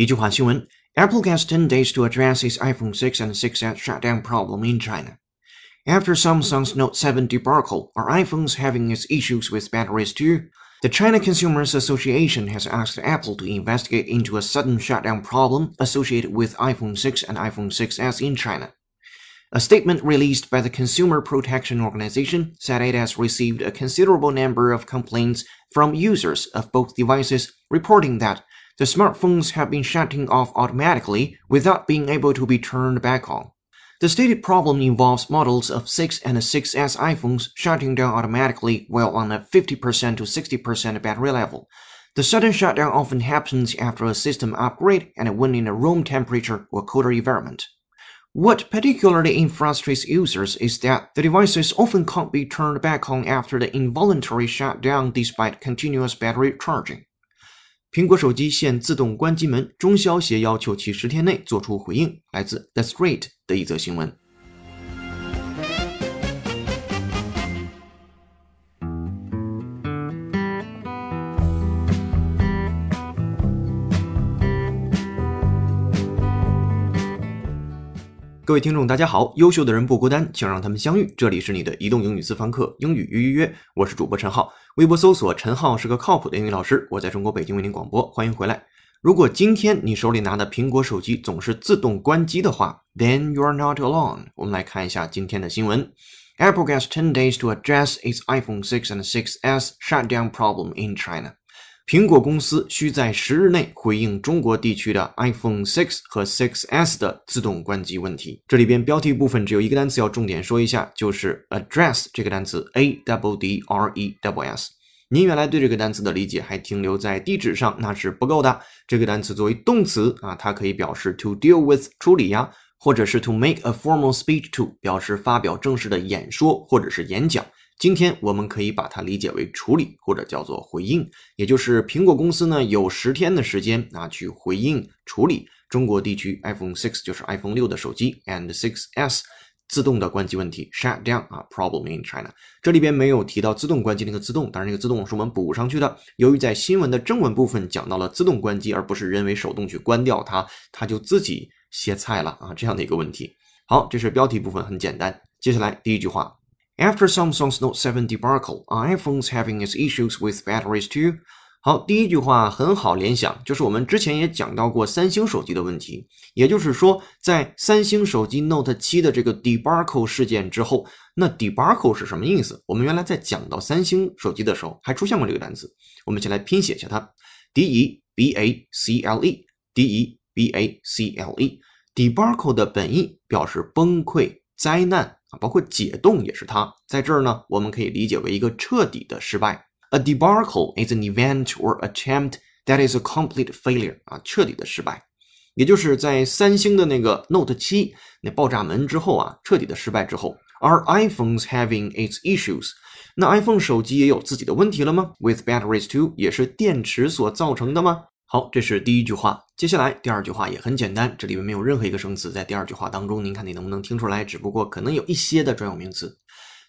一句话新闻: Apple gets 10 days to address its iPhone 6 and 6S shutdown problem in China. After Samsung's Note 7 debacle, or iPhones having its issues with batteries too, the China Consumers Association has asked Apple to investigate into a sudden shutdown problem associated with iPhone 6 and iPhone 6S in China. A statement released by the Consumer Protection Organization said it has received a considerable number of complaints from users of both devices reporting that the smartphones have been shutting off automatically without being able to be turned back on. The stated problem involves models of 6 and 6S iPhones shutting down automatically while on a 50% to 60% battery level. The sudden shutdown often happens after a system upgrade and when in a room temperature or colder environment. What particularly frustrates users is that the devices often can't be turned back on after the involuntary shutdown despite continuous battery charging. 苹果手机现自动关机门，中消协要求其十天内做出回应。来自 The Street 的一则新闻。各位听众，大家好！优秀的人不孤单，请让他们相遇。这里是你的移动英语私房课，英语约约约，我是主播陈浩。微博搜索“陈浩是个靠谱的英语老师”，我在中国北京为您广播，欢迎回来。如果今天你手里拿的苹果手机总是自动关机的话，then you're not alone。我们来看一下今天的新闻：Apple gets ten days to address its iPhone 6 and 6s shutdown problem in China。苹果公司需在十日内回应中国地区的 iPhone 6和 6s 的自动关机问题。这里边标题部分只有一个单词要重点说一下，就是 address 这个单词，a double d r e double s。您原来对这个单词的理解还停留在地址上，那是不够的。这个单词作为动词啊，它可以表示 to deal with 处理呀，或者是 to make a formal speech to 表示发表正式的演说或者是演讲。今天我们可以把它理解为处理或者叫做回应，也就是苹果公司呢有十天的时间啊去回应处理中国地区 iPhone 6就是 iPhone 六的手机 and 6s 自动的关机问题 shut down 啊 problem in China。这里边没有提到自动关机那个自动，当然那个自动是我们补上去的。由于在新闻的正文部分讲到了自动关机，而不是人为手动去关掉它，它就自己歇菜了啊这样的一个问题。好，这是标题部分很简单。接下来第一句话。After Samsung's Note 7 debacle, iPhones having its issues with batteries too? 好，第一句话很好联想，就是我们之前也讲到过三星手机的问题，也就是说，在三星手机 Note 7的这个 debacle 事件之后，那 debacle 是什么意思？我们原来在讲到三星手机的时候还出现过这个单词，我们先来拼写一下它，d e b a c l e，d e b a c l e，debacle 的本意表示崩溃、灾难。啊，包括解冻也是它。在这儿呢，我们可以理解为一个彻底的失败。A debacle is an event or attempt that is a complete failure。啊，彻底的失败，也就是在三星的那个 Note 7那爆炸门之后啊，彻底的失败之后，Are iPhones having its issues？那 iPhone 手机也有自己的问题了吗？With batteries too，也是电池所造成的吗？好，这是第一句话。接下来第二句话也很简单，这里面没有任何一个生词在第二句话当中，您看你能不能听出来？只不过可能有一些的专有名词。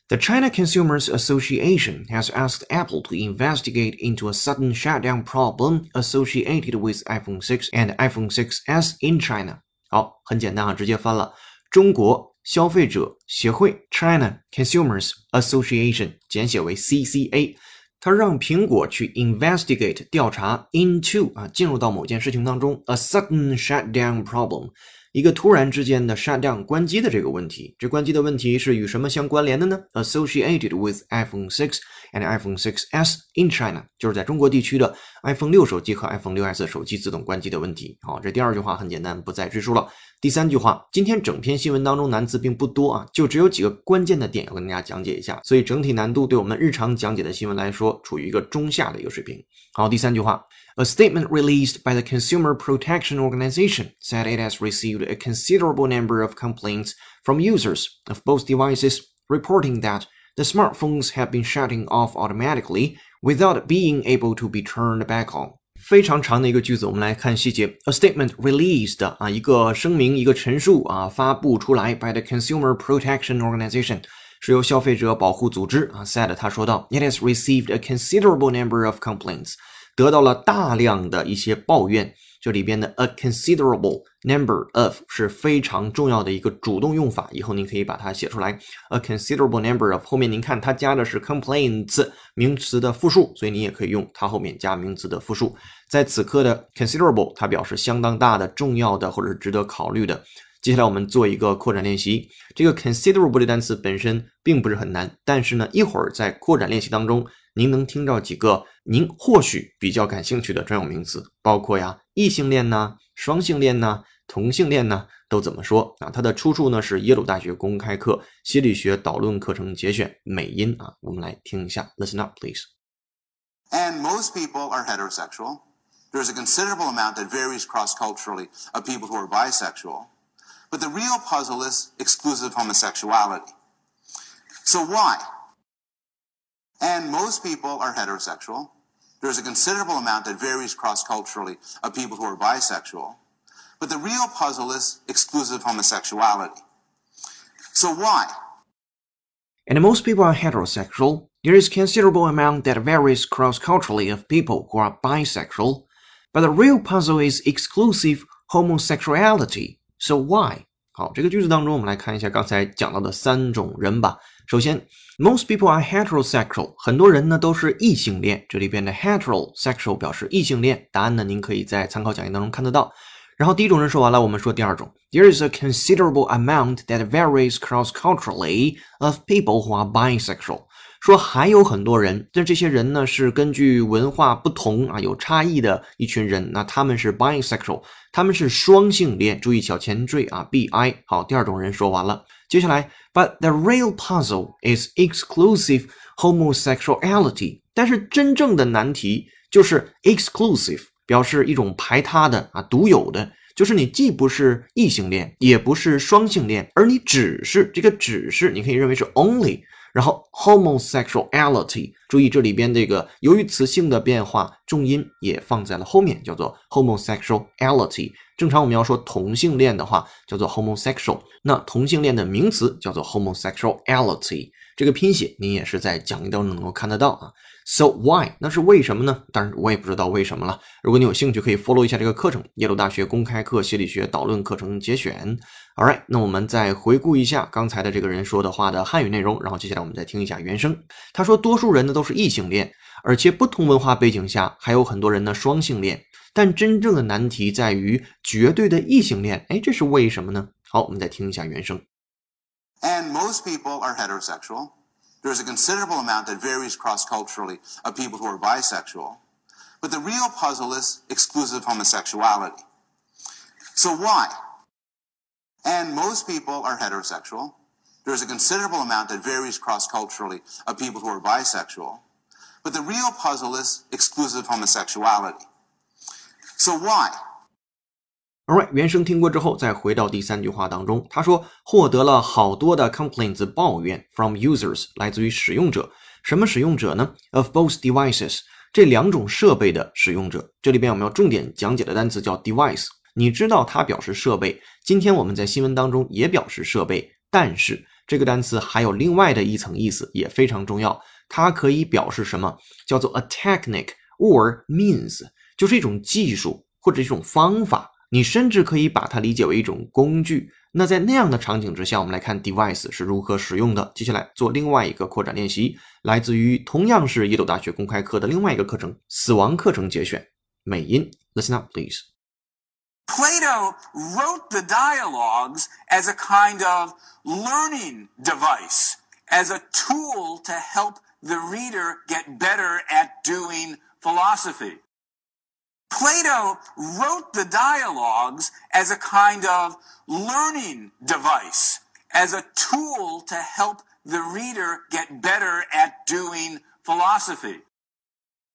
The China Consumers Association has asked Apple to investigate into a sudden shutdown problem associated with iPhone 6 and iPhone 6s in China。好，很简单啊，直接翻了。中国消费者协会 China Consumers Association 简写为 CCA。他让苹果去 investigate 调查 into 啊，进入到某件事情当中 a sudden shutdown problem，一个突然之间的 shutdown 关机的这个问题。这关机的问题是与什么相关联的呢？Associated with iPhone six and iPhone 6s in China，就是在中国地区的 iPhone 六手机和 iPhone 6s 手机自动关机的问题。好，这第二句话很简单，不再赘述了。第三句话，今天整篇新闻当中难字并不多啊，就只有几个关键的点要跟大家讲解一下，所以整体难度对我们日常讲解的新闻来说，处于一个中下的一个水平。好，第三句话，A statement released by the Consumer Protection Organization said it has received a considerable number of complaints from users of both devices reporting that the smartphones have been shutting off automatically without being able to be turned back on. 非常长的一个句子，我们来看细节。A statement released 啊，一个声明，一个陈述啊，发布出来。By the Consumer Protection Organization 是由消费者保护组织啊，said 他说到，It has received a considerable number of complaints， 得到了大量的一些抱怨。这里边的 a considerable number of 是非常重要的一个主动用法，以后您可以把它写出来。a considerable number of 后面您看它加的是 complaints 名词的复数，所以你也可以用它后面加名词的复数。在此刻的 considerable 它表示相当大的、重要的或者是值得考虑的。接下来我们做一个扩展练习。这个 considerable 的单词本身并不是很难，但是呢，一会儿在扩展练习当中。您能听到几个您或许比较感兴趣的专有名词，包括呀异性恋呐、双性恋呐、同性恋呐，都怎么说啊？它的出处呢是耶鲁大学公开课心理学导论课程节选美音啊，我们来听一下，Listen up, please. And most people are heterosexual. There's a considerable amount that varies cross-culturally of people who are bisexual. But the real puzzle is exclusive homosexuality. So why? And most people are heterosexual. There's a considerable amount that varies cross-culturally of people who are bisexual. But the real puzzle is exclusive homosexuality. So why? And most people are heterosexual. There is considerable amount that varies cross-culturally of people who are bisexual. But the real puzzle is exclusive homosexuality. So why? 好，这个句子当中，我们来看一下刚才讲到的三种人吧。 首先，most people are heterosexual，很多人呢都是异性恋。这里边的 heterosexual 表示异性恋。答案呢，您可以在参考讲义当中看得到。然后第一种人说完了，我们说第二种，There is a considerable amount that varies cross-culturally of people who are bisexual。说还有很多人，但这些人呢是根据文化不同啊有差异的一群人。那他们是 bisexual，他们是双性恋。注意小前缀啊，bi。好，第二种人说完了，接下来，But the real puzzle is exclusive homosexuality。但是真正的难题就是 exclusive，表示一种排他的啊独有的，就是你既不是异性恋，也不是双性恋，而你只是这个只是，你可以认为是 only。然后 homosexuality，注意这里边这个由于词性的变化，重音也放在了后面，叫做 homosexuality。正常我们要说同性恋的话，叫做 homosexual。那同性恋的名词叫做 homosexuality。这个拼写您也是在讲义当中能够看得到啊。So why？那是为什么呢？当然我也不知道为什么了。如果你有兴趣，可以 follow 一下这个课程，耶鲁大学公开课心理学导论课程节选。All right，那我们再回顾一下刚才的这个人说的话的汉语内容，然后接下来我们再听一下原声。他说，多数人呢都是异性恋，而且不同文化背景下还有很多人呢双性恋。但真正的难题在于绝对的异性恋。哎，这是为什么呢？好，我们再听一下原声。And most people are heterosexual. There's a considerable amount that varies cross-culturally of people who are bisexual. But the real puzzle is exclusive homosexuality. So why? And most people are heterosexual. There's a considerable amount that varies cross-culturally of people who are bisexual. But the real puzzle is exclusive homosexuality. So why? Alright，原声听过之后，再回到第三句话当中，他说获得了好多的 complaints 抱怨 from users 来自于使用者，什么使用者呢？Of both devices 这两种设备的使用者。这里边我们要重点讲解的单词叫 device，你知道它表示设备。今天我们在新闻当中也表示设备，但是这个单词还有另外的一层意思，也非常重要。它可以表示什么？叫做 a technique or means，就是一种技术或者一种方法。你甚至可以把它理解为一种工具。 那在那样的场景之下，我们来看 device 是如何使用的。接下来做另外一个扩展练习，来自于同样是耶鲁大学公开课的另外一个课程——死亡课程节选美音。Listen up, please. Plato wrote the dialogues as a kind of learning device, as a tool to help the reader get better at doing philosophy. Plato wrote the dialogues as a kind of learning device, as a tool to help the reader get better at doing philosophy.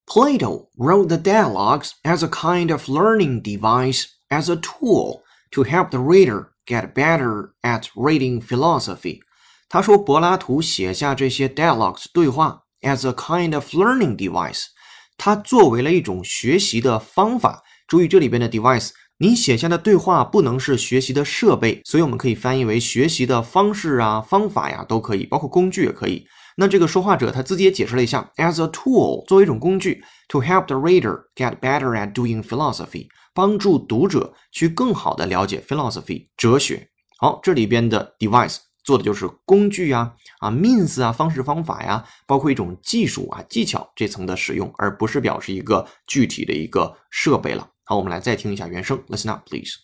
Plato wrote the dialogues as a kind of learning device, as a tool to help the reader get better at reading philosophy. 他说，柏拉图写下这些 dialogues 对话 as a kind of learning device 它作为了一种学习的方法。注意这里边的 device，你写下的对话不能是学习的设备，所以我们可以翻译为学习的方式啊、方法呀都可以，包括工具也可以。那这个说话者他自己也解释了一下，as a tool 作为一种工具，to help the reader get better at doing philosophy，帮助读者去更好的了解 philosophy 哲学。好，这里边的 device。做的就是工具呀、啊 means 啊、方式方法呀，包括一种技术啊、技巧这层的使用，而不是表示一个具体的一个设备了。好，我们来再听一下原声，Listen up, please.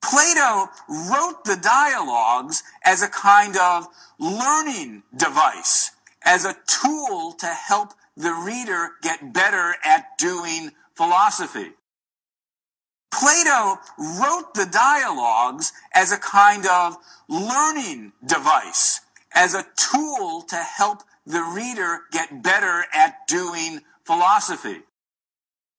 Plato wrote the dialogues as a kind of learning device, as a tool to help the reader get better at doing philosophy. Plato wrote the dialogues as a kind of learning device, as a tool to help the reader get better at doing philosophy.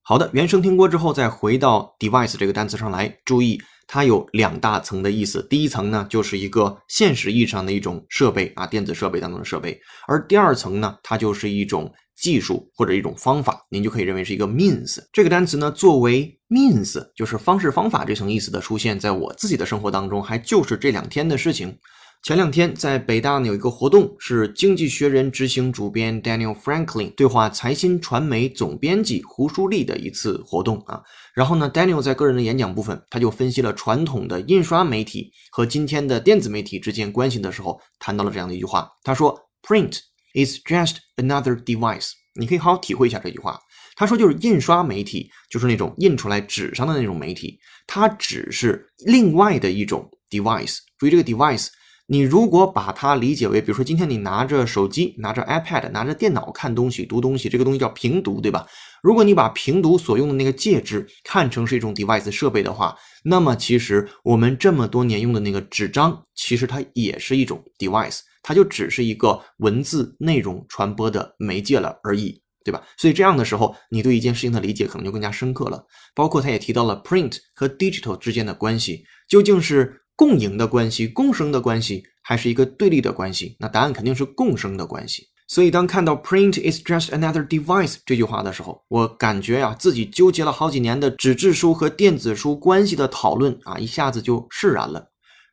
好的，原声听过之后，再回到 device 这个单词上来，注意它有两大层的意思。第一层呢，就是一个现实意义上的一种设备啊，电子设备当中的设备；而第二层呢，它就是一种技术或者一种方法，您就可以认为是一个 means。这个单词呢，作为 means，就是方式方法这层意思的出现，在我自己的生活当中，还就是这两天的事情。前两天在北大呢有一个活动，是《经济学人》执行主编 Daniel Franklin 对话财新传媒总编辑胡舒立的一次活动啊。然后呢，Daniel 在个人的演讲部分，他就分析了传统的印刷媒体和今天的电子媒体之间关系的时候，谈到了这样的一句话。他说：“Print is just another device。”你可以好好体会一下这句话。他说，就是印刷媒体，就是那种印出来纸上的那种媒体，它只是另外的一种 device。注意这个 device。你如果把它理解为，比如说今天你拿着手机、拿着 iPad、拿着电脑看东西、读东西，这个东西叫平读，对吧？如果你把平读所用的那个介质看成是一种 device 设备的话，那么其实我们这么多年用的那个纸张，其实它也是一种 device，它就只是一个文字内容传播的媒介了而已，对吧？所以这样的时候，你对一件事情的理解可能就更加深刻了。包括他也提到了 print 和 digital 之间的关系，究竟是？共赢的关系，共生的关系，还是一个对立的关系？那答案肯定是共生的关系。所以，当看到 “print is just another device” 这句话的时候，我感觉呀，自己纠结了好几年的纸质书和电子书关系的讨论啊，一下子就释然了。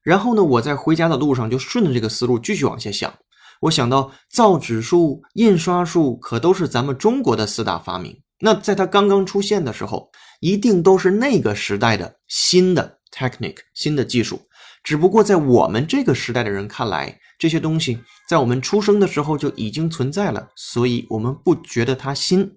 然后呢，我在回家的路上就顺着这个思路继续往下想。我想到造纸术、印刷术可都是咱们中国的四大发明。那在它刚刚出现的时候，一定都是那个时代的新的 technique、新的技术。只不过在我们这个时代的人看来，这些东西在我们出生的时候就已经存在了，所以我们不觉得它新。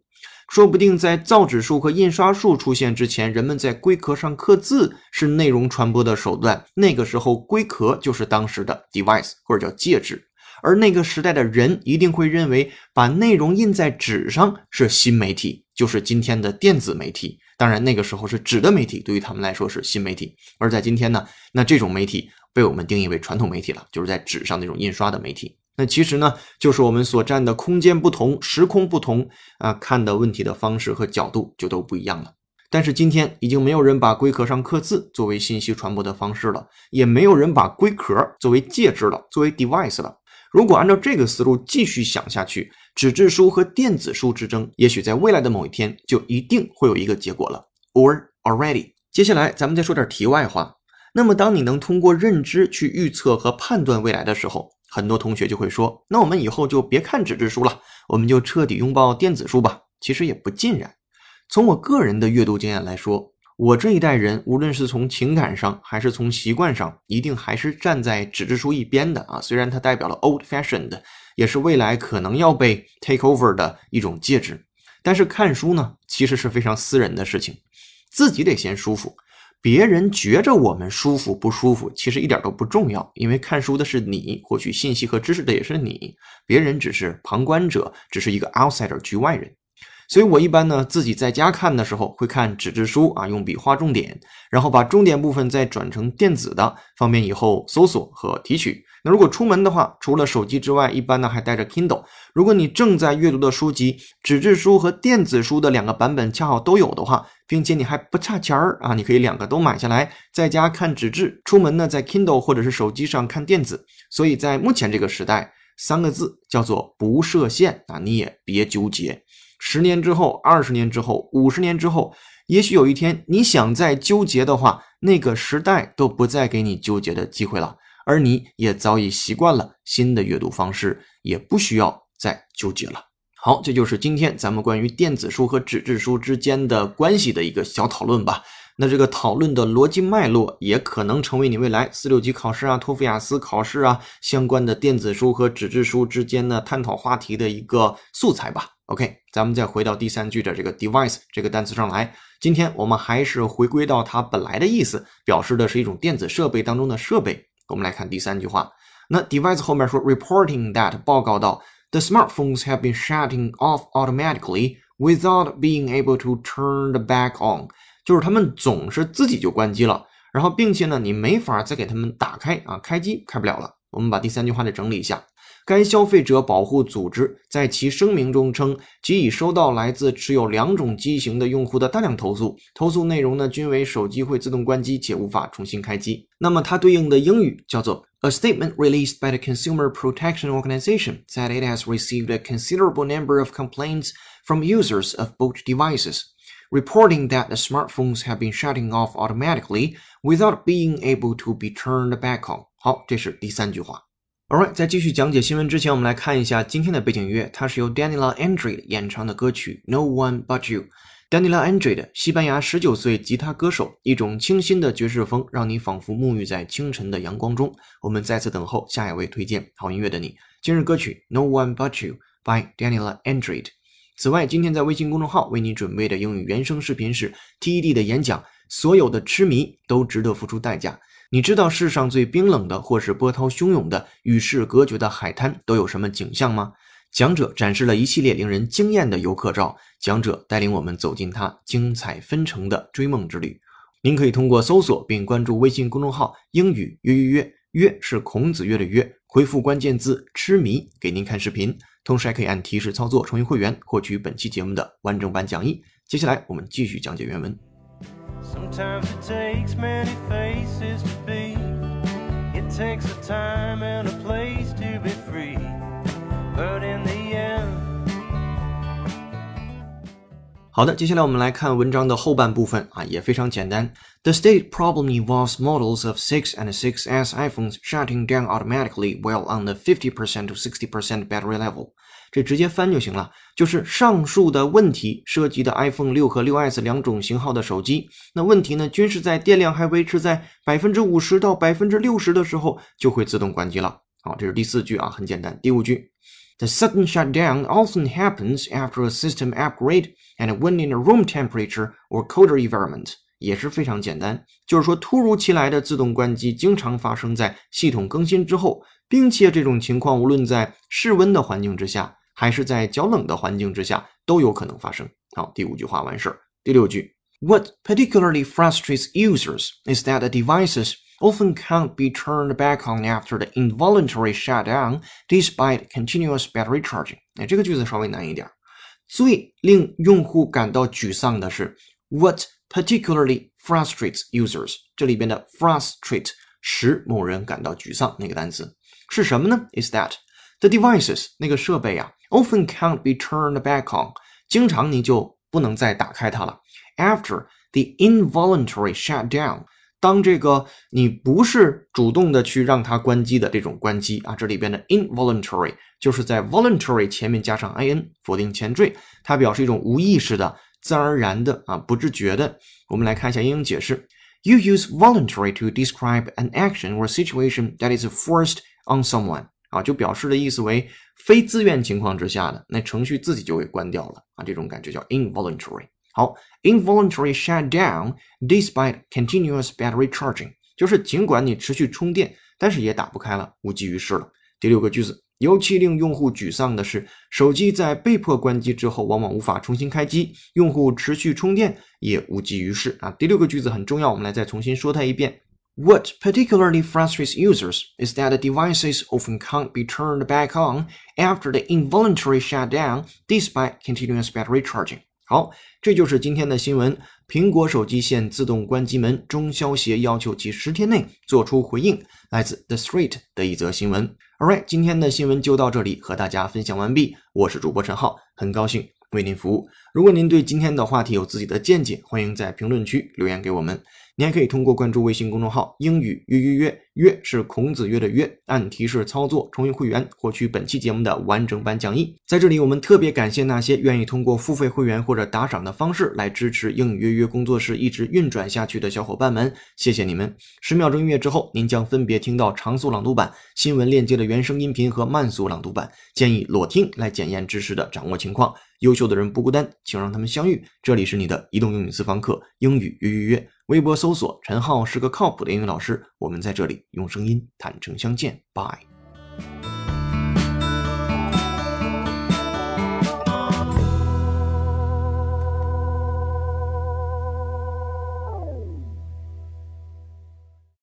说不定在造纸术和印刷术出现之前，人们在龟壳上刻字是内容传播的手段，那个时候龟壳就是当时的 device 或者叫介质，而那个时代的人一定会认为把内容印在纸上是新媒体，就是今天的电子媒体。当然，那个时候是纸的媒体，对于他们来说是新媒体。而在今天呢，那这种媒体被我们定义为传统媒体了，就是在纸上那种印刷的媒体。那其实呢，就是我们所占的空间不同、时空不同啊，看的问题的方式和角度就都不一样了。但是今天已经没有人把龟壳上刻字作为信息传播的方式了，也没有人把龟壳作为介质了，作为 device 了。如果按照这个思路继续想下去，纸质书和电子书之争，也许在未来的某一天就一定会有一个结果了。Or already。接下来咱们再说点题外话。那么，当你能通过认知去预测和判断未来的时候，很多同学就会说：“那我们以后就别看纸质书了，我们就彻底拥抱电子书吧。”其实也不尽然。从我个人的阅读经验来说，我这一代人，无论是从情感上还是从习惯上，一定还是站在纸质书一边的啊。虽然它代表了 old fashioned，也是未来可能要被 take over 的一种介质，但是看书呢，其实是非常私人的事情，自己得先舒服。别人觉着我们舒服不舒服，其实一点都不重要，因为看书的是你，获取信息和知识的也是你，别人只是旁观者，只是一个 outsider 局外人。所以我一般呢，自己在家看的时候会看纸质书啊，用笔画重点，然后把重点部分再转成电子的，方便以后搜索和提取。那如果出门的话，除了手机之外，一般呢还带着 Kindle。如果你正在阅读的书籍，纸质书和电子书的两个版本恰好都有的话，并且你还不差钱儿啊，你可以两个都买下来，在家看纸质，出门呢在 Kindle 或者是手机上看电子。所以在目前这个时代，三个字叫做不设限啊，你也别纠结。十年之后，二十年之后，五十年之后，也许有一天你想再纠结的话，那个时代都不再给你纠结的机会了，而你也早已习惯了新的阅读方式，也不需要再纠结了。好，这就是今天咱们关于电子书和纸质书之间的关系的一个小讨论吧。那这个讨论的逻辑脉络，也可能成为你未来四六级考试啊、托福雅思考试啊相关的电子书和纸质书之间的探讨话题的一个素材吧。OK，咱们再回到第三句的这个 device 这个单词上来。今天我们还是回归到它本来的意思，表示的是一种电子设备当中的设备。我们来看第三句话，那 device 后面说 reporting that 报告到 the smartphones have been shutting off automatically without being able to turn the back on，就是他们总是自己就关机了，然后并且呢你没法再给他们打开啊，开机开不了了。我们把第三句话再整理一下。该消费者保护组织在其声明中称，其已收到来自持有两种机型的用户的大量投诉，投诉内容呢均为手机会自动关机且无法重新开机。那么它对应的英语叫做 A statement released by the Consumer Protection Organization said it has received a considerable number of complaints from users of both devices, reporting that the smartphones have been shutting off automatically without being able to be turned back on。好，这是第三句话。 Alright，在继续讲解新闻之前，我们来看一下今天的背景音乐，它是由 Daniela Andre 演唱的歌曲《No One But You》。Daniela Andre 西班牙十九岁吉他歌手，一种清新的爵士风，让你仿佛沐浴在清晨的阳光中。我们再次等候下一位推荐好音乐的你。今日歌曲《No One But You》by Daniela Andre。此外，今天在微信公众号为你准备的英语原声视频是 TED 的演讲。所有的痴迷都值得付出代价。你知道世上最冰冷的，或是波涛汹涌的、与世隔绝的海滩都有什么景象吗？讲者展示了一系列令人惊艳的游客照，讲者带领我们走进他精彩纷呈的追梦之旅。您可以通过搜索并关注微信公众号“英语约约约”，约是孔子约的约，回复关键字“痴迷”给您看视频，同时还可以按提示操作成为会员，获取本期节目的完整版讲义。接下来我们继续讲解原文。Sometimes it takes many faces to be. It takes a time and a place to be free. But in the end. 好的，接下来我们来看文章的后半部分啊，也非常简单。The state problem involves models of 6 and 6S iPhones shutting down automatically while on the 50% to 60% battery level. 这直接翻就行了，就是上述的问题涉及的 iPhone 六和六 S 两种型号的手机。那问题呢，均是在电量还维持在百分之五十到百分之六十的时候就会自动关机了。好，这是第四句啊，很简单。第五句，The sudden shutdown often happens after a system upgrade and when in a room temperature or colder environment，也是非常简单，就是说突如其来的自动关机经常发生在系统更新之后，并且这种情况无论在室温的环境之下。还是在较冷的环境之下都有可能发生。好，第五句话完事儿。第六句，What particularly frustrates users is that the devices often can't be turned back on after the involuntary shutdown, despite continuous battery charging。哎，这个句子稍微难一点。最令用户感到沮丧的是，What particularly frustrates users？这里边的 frustrate 使某人感到沮丧那个单词是什么呢？Is that the devices 那个设备呀 ？often can't be turned back on，经常你就不能再打开它了。After the involuntary shutdown，当这个你不是主动的去让它关机的这种关机啊，这里边的 involuntary 就是在 voluntary 前面加上 in 否定前缀，它表示一种无意识的自然而然的啊，不自觉的。我们来看一下英英解释：You use voluntary to describe an action or situation that is forced on someone。啊，就表示的意思为非自愿情况之下的，那程序自己就给关掉了啊，这种感觉叫 involuntary。好，involuntary shut down despite continuous battery charging，就是尽管你持续充电，但是也打不开了，无济于事了。第六个句子，尤其令用户沮丧的是，手机在被迫关机之后，往往无法重新开机，用户持续充电也无济于事啊。第六个句子很重要，我们来再重新说它一遍。What particularly frustrates users is that the devices often can't be turned back on after the involuntary shutdown despite continuous battery charging. 好，这就是今天的新闻。苹果手机现自动关机门，中消协要求其十天内做出回应。来自 The Street 的一则新闻。Alright，今天的新闻就到这里，和大家分享完毕。我是主播陈浩，很高兴为您服务。如果您对今天的话题有自己的见解，欢迎在评论区留言给我们。你还可以通过关注微信公众号“英语约约约”，约是孔子约的约，按提示操作重运会员，获取本期节目的完整版讲义。在这里，我们特别感谢那些愿意通过付费会员或者打赏的方式来支持英语约约工作室一直运转下去的小伙伴们，谢谢你们！十秒钟音乐之后，您将分别听到长速朗读版、新闻链接的原声音频和慢速朗读版，建议裸听来检验知识的掌握情况。优秀的人不孤单，请让他们相遇。这里是你的移动英语私房课，英语约约约。微博搜索“陈浩是个靠谱的英语老师”，我们在这里用声音坦诚相见。拜。